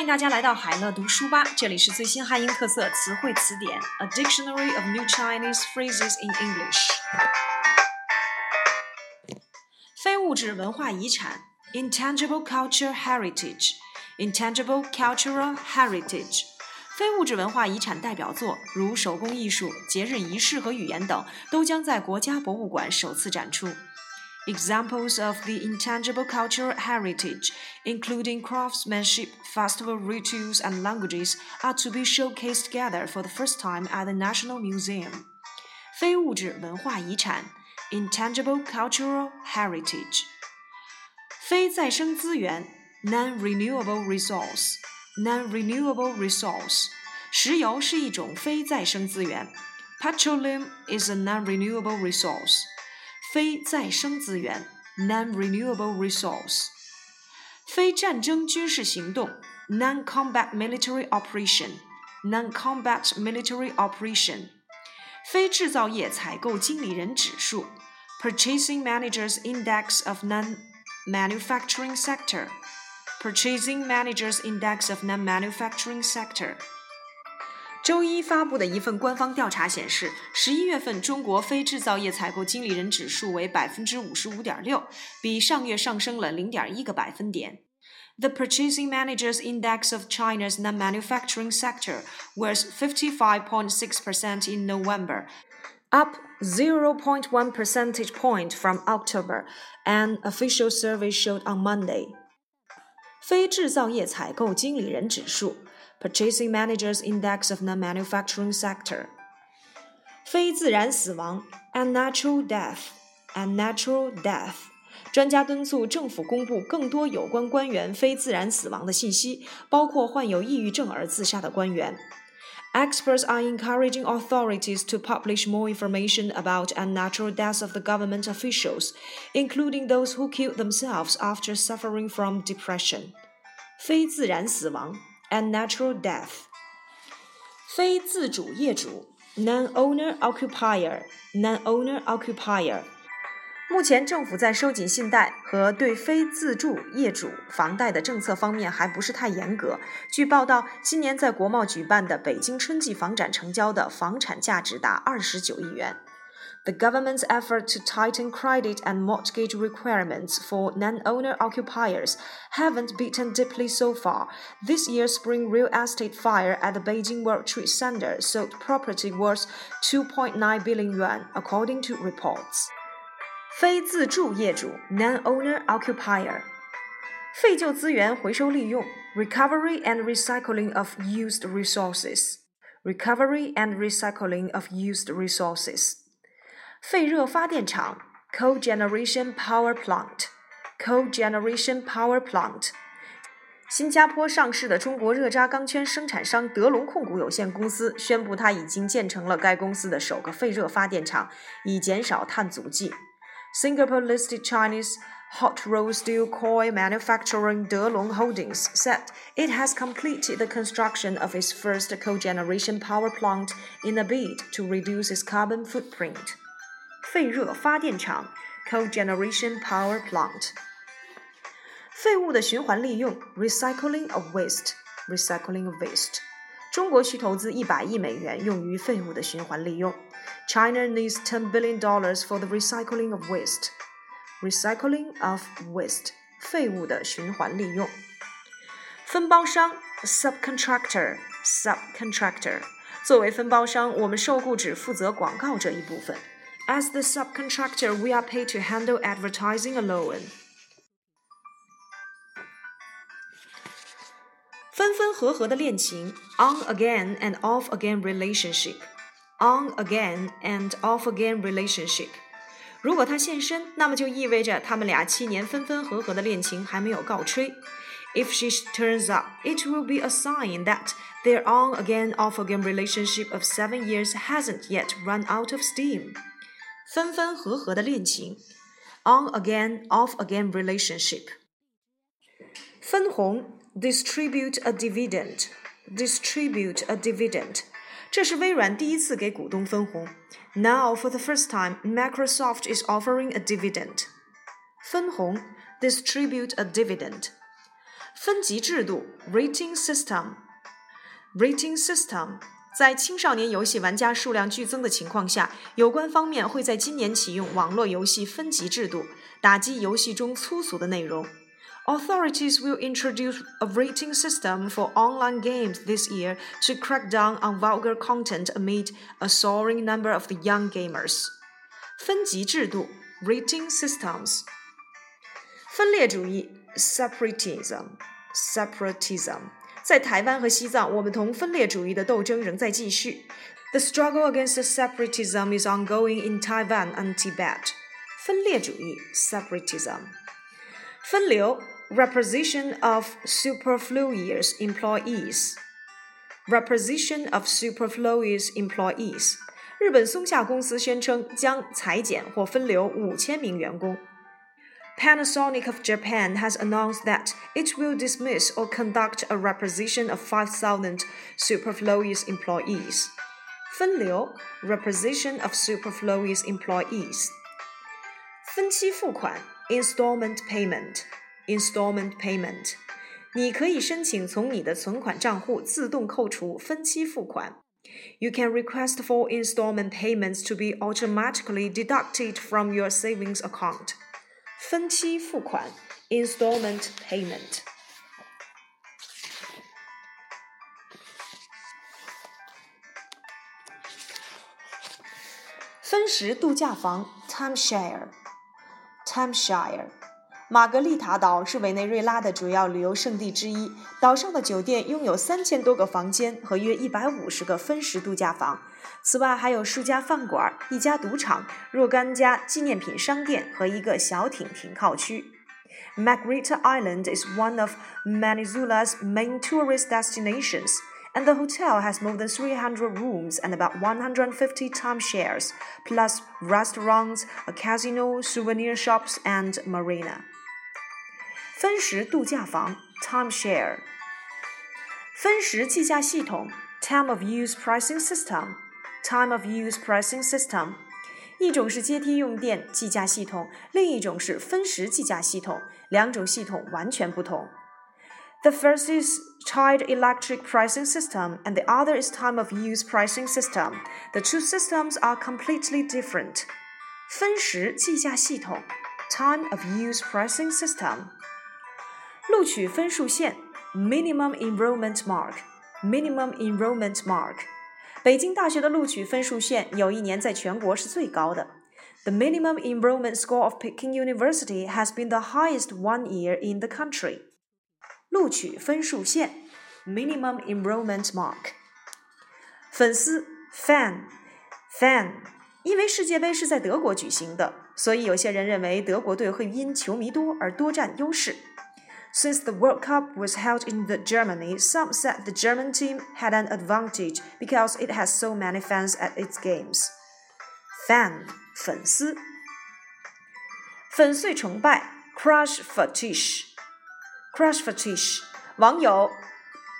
欢迎大家来到海乐读书吧，这里是最新汉英特色词汇词典，A Dictionary of New Chinese Phrases in English。非物质文化遗产，intangible culture heritage，intangible cultural heritage。非物质文化遗产代表作如手工艺术、节日仪式和语言等，都将在国家博物馆首次展出。Examples of the intangible cultural heritage, including craftsmanship, festival rituals, and languages, are to be showcased together for the first time at the National Museum. 非物质文化遗产 intangible cultural heritage. 非再生资源 non-renewable resource non-renewable resource. 石油是一种非再生资源 Petroleum is a non-renewable resource. 非再生资源 （non-renewable resource），非战争军事行动 （non-combat military operation），non-combat military operation，非制造业采购经理人指数 （purchasing managers index of non-manufacturing sector），purchasing managers index of non-manufacturing sector。 周一发布的一份官方调查显示，十一月份中国非制造业采购经理人指数为百分之五十五点六，比上月上升了零点一个百分点。The Purchasing Managers Index of China's non-manufacturing sector was 55.6% in November, up 0.1 percentage point from October, an official survey showed on Monday. 非制造业采购经理人指数 Purchasing Managers Index of Non-Manufacturing Sector。非自然死亡，unnatural death，unnatural death。专家敦促政府公布更多有关官员非自然死亡的信息，包括患有抑郁症而自杀的官员。Experts are encouraging authorities to publish more information about unnatural deaths of the government officials, including those who killed themselves after suffering from depression. 非自然死亡 and natural death。非自主业主 （non-owner occupier） non-owner occupier。目前政府在收紧信贷和对非自住业主房贷的政策方面还不是太严格。据报道，今年在国贸举办的北京春季房展成交的房产价值达二十九亿元。The government's effort to tighten credit and mortgage requirements for non-owner occupiers haven't beaten deeply so far. This year's spring real estate fire at the Beijing World Trade Center sold property worth 2.9 billion yuan, according to reports. 非自住业主 non-owner occupier 废旧资源回收利用 recovery and recycling of used resources recovery and recycling of used resources 废热发电厂 （cogeneration power plant）。cogeneration power plant。新加坡上市的中国热轧钢圈生产商德隆控股有限公司宣布，它已经建成了该公司的首个废热发电厂，以减少碳足迹。Singapore-listed Chinese hot-rolled steel coil manufacturing Delong Holdings said it has completed the construction of its first cogeneration power plant in a bid to reduce its carbon footprint. 废热发电厂 （cogeneration power plant）。废物的循环利用 （recycling of waste），recycling of waste。中国需投资一百亿美元用于废物的循环利用。China needs ten billion dollars for the recycling of waste. Recycling of waste，废物的循环利用。分包商 （subcontractor），subcontractor。作为分包商，我们受雇只负责广告这一部分。 As the subcontractor, we are paid to handle advertising alone. 分分合合的恋情，on again and off again relationship，on again and off again relationship。如果他现身，那么就意味着他们俩七年分分合合的恋情还没有告吹。If she turns up, it will be a sign that their on again off again relationship of seven years hasn't yet run out of steam. 分分合合的恋情，on again off again relationship。分红，distribute a dividend，distribute a dividend。这是微软第一次给股东分红。Now for the first time, Microsoft is offering a dividend。分红，distribute a dividend。 分级制度 （rating system）。rating system 在青少年游戏玩家数量剧增的情况下，有关方面会在今年启用网络游戏分级制度，打击游戏中粗俗的内容。Authorities will introduce a rating system for online games this year to crack down on vulgar content amid a soaring number of the young gamers. 分级制度 rating systems. 分裂主义 separatism separatism 在台湾和西藏，我们同分裂主义的斗争仍在继续。The struggle against separatism is ongoing in Taiwan and Tibet. 分裂主义 separatism. 分流 reposition of superfluous employees. Reposition of superfluous employees. 日本松下公司宣称将裁减或分流五千名员工。 Panasonic of Japan has announced that it will dismiss or conduct a reposition of 5,000 superfluous employees. 分流 reposition of superfluous employees. 分期付款 installment payment installment payment，你可以申请从你的存款账户自动扣除分期付款。You can request for installment payments to be automatically deducted from your savings account. 分期付款 installment payment。分时度假房 timeshare timeshare。玛格丽塔岛是委内瑞拉的主要旅游胜地之一。岛上的酒店拥有三千多个房间和约一百五十个分时度假房，此外还有数家饭馆、一家赌场、若干家纪念品商店和一个小艇停靠区。Margarita Island is one of Venezuela's main tourist destinations, and the hotel has more than 300 rooms and about 150 timeshares, plus restaurants, a casino, souvenir shops, and marina. 分时度假房 timeshare，分时计价系统 time of use pricing system time of use pricing system，一种是阶梯用电计价系统，另一种是分时计价系统，两种系统完全不同。The first is tied electric pricing system, and the other is time of use pricing system. The two systems are completely different. 分时计价系统 time of use pricing system。 录取分数线 （minimum enrollment mark），minimum enrollment mark。北京大学的录取分数线有一年在全国是最高的。The minimum enrollment score of Peking University has been the highest one year in the country. 录取分数线 （minimum enrollment mark）。粉丝 （fan），fan，因为世界杯是在德国举行的，所以有些人认为德国队会因球迷多而多占优势。 since the World Cup was held in the Germany, some said the German team had an advantage because it has so many fans at its games. Fan 粉丝，粉碎崇拜 crush fetish crush fetish 网友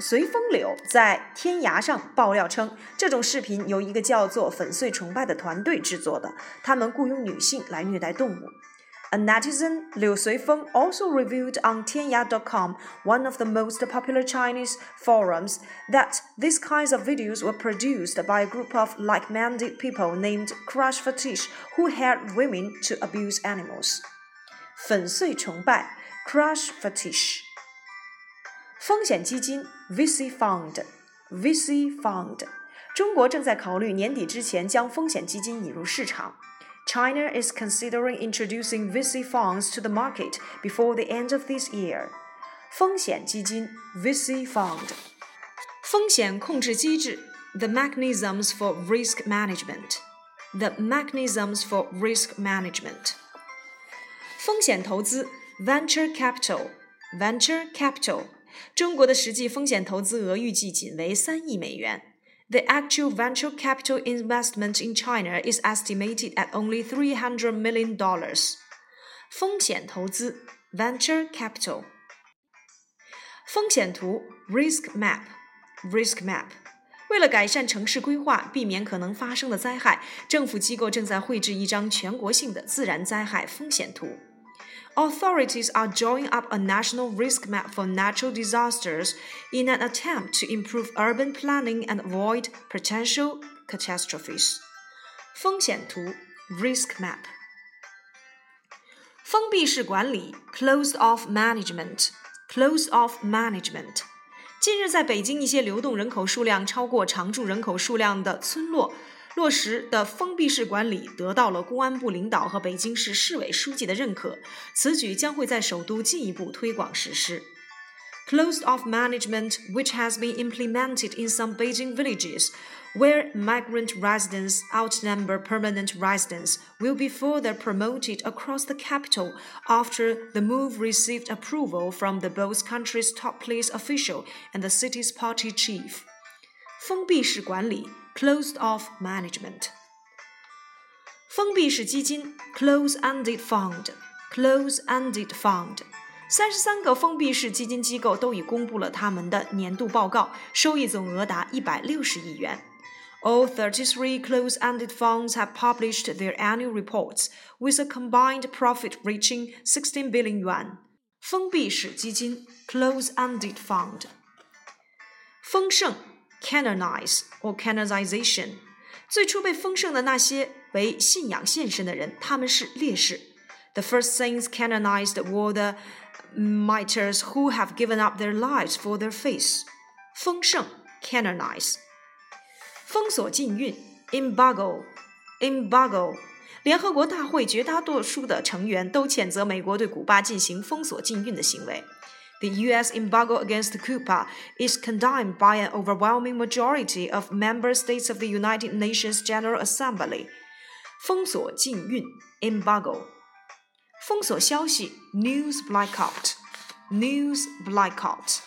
随风柳在天涯上爆料称，这种视频由一个叫做“粉碎崇拜”的团队制作的，他们雇佣女性来虐待动物。 a netizen, Liu Suifeng, also revealed on Tianya.com, one of the most popular Chinese forums, that these kinds of videos were produced by a group of like-minded people named Crush Fetish who hired women to abuse animals. 粉碎崇拜 Crush Fetish 风险基金 VC Fund VC Fund 中国正在考虑年底之前将风险基金引入市场。 China is considering introducing VC funds to the market before the end of this year. 风险基金 VC fund 风险控制机制 the mechanisms for risk management the mechanisms for risk management 风险投资 venture capital venture capital 中国的实际风险投资额预计仅为三亿美元。 the actual venture capital investment in China is estimated at only $300 million. 风险投资 venture capital 风险图 risk map risk map 为了改善城市规划，避免可能发生的灾害，政府机构正在绘制一张全国性的自然灾害风险图。 authorities are drawing up a national risk map for natural disasters in an attempt to improve urban planning and avoid potential catastrophes. 风险图 risk map 封闭式管理 closed off management closed off management 近日，在北京一些流动人口数量超过常住人口数量的村落， 落实的封闭式管理得到了公安部领导和北京市市委书记的认可。此举将会在首都进一步推广实施。Closed off management, which has been implemented in some Beijing villages, where migrant residents outnumber permanent residents, will be further promoted across the capital after the move received approval from the both countries' top police official and the city's party chief. 封闭式管理 （closed-off management）。封闭式基金 （close-ended fund. Close-ended fund。三十三个封闭式基金机构都已公布了他们的年度报告，收益总额达一百六十亿元。All 33 close-ended funds have published their annual reports with a combined profit reaching 16 billion yuan. 封闭式基金 close-ended fund。封圣 （canonize or canonization） 最初被丰盛的那些为信仰献身的人，他们是烈士。The first saints canonized were the martyrs who have given up their lives for their faith. 丰盛 canonize 封锁禁运 embargo embargo 联合国大会绝大多数的成员都谴责美国对古巴进行封锁禁运的行为。 The U.S. embargo against Cuba is condemned by an overwhelming majority of member states of the United Nations General Assembly. 封锁禁运 embargo 封锁消息 news blackout news blackout。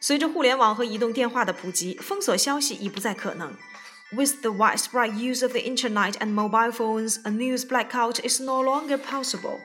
随着互联网和移动电话的普及，封锁消息已不再可能。With the widespread use of the internet and mobile phones, a news blackout is no longer possible.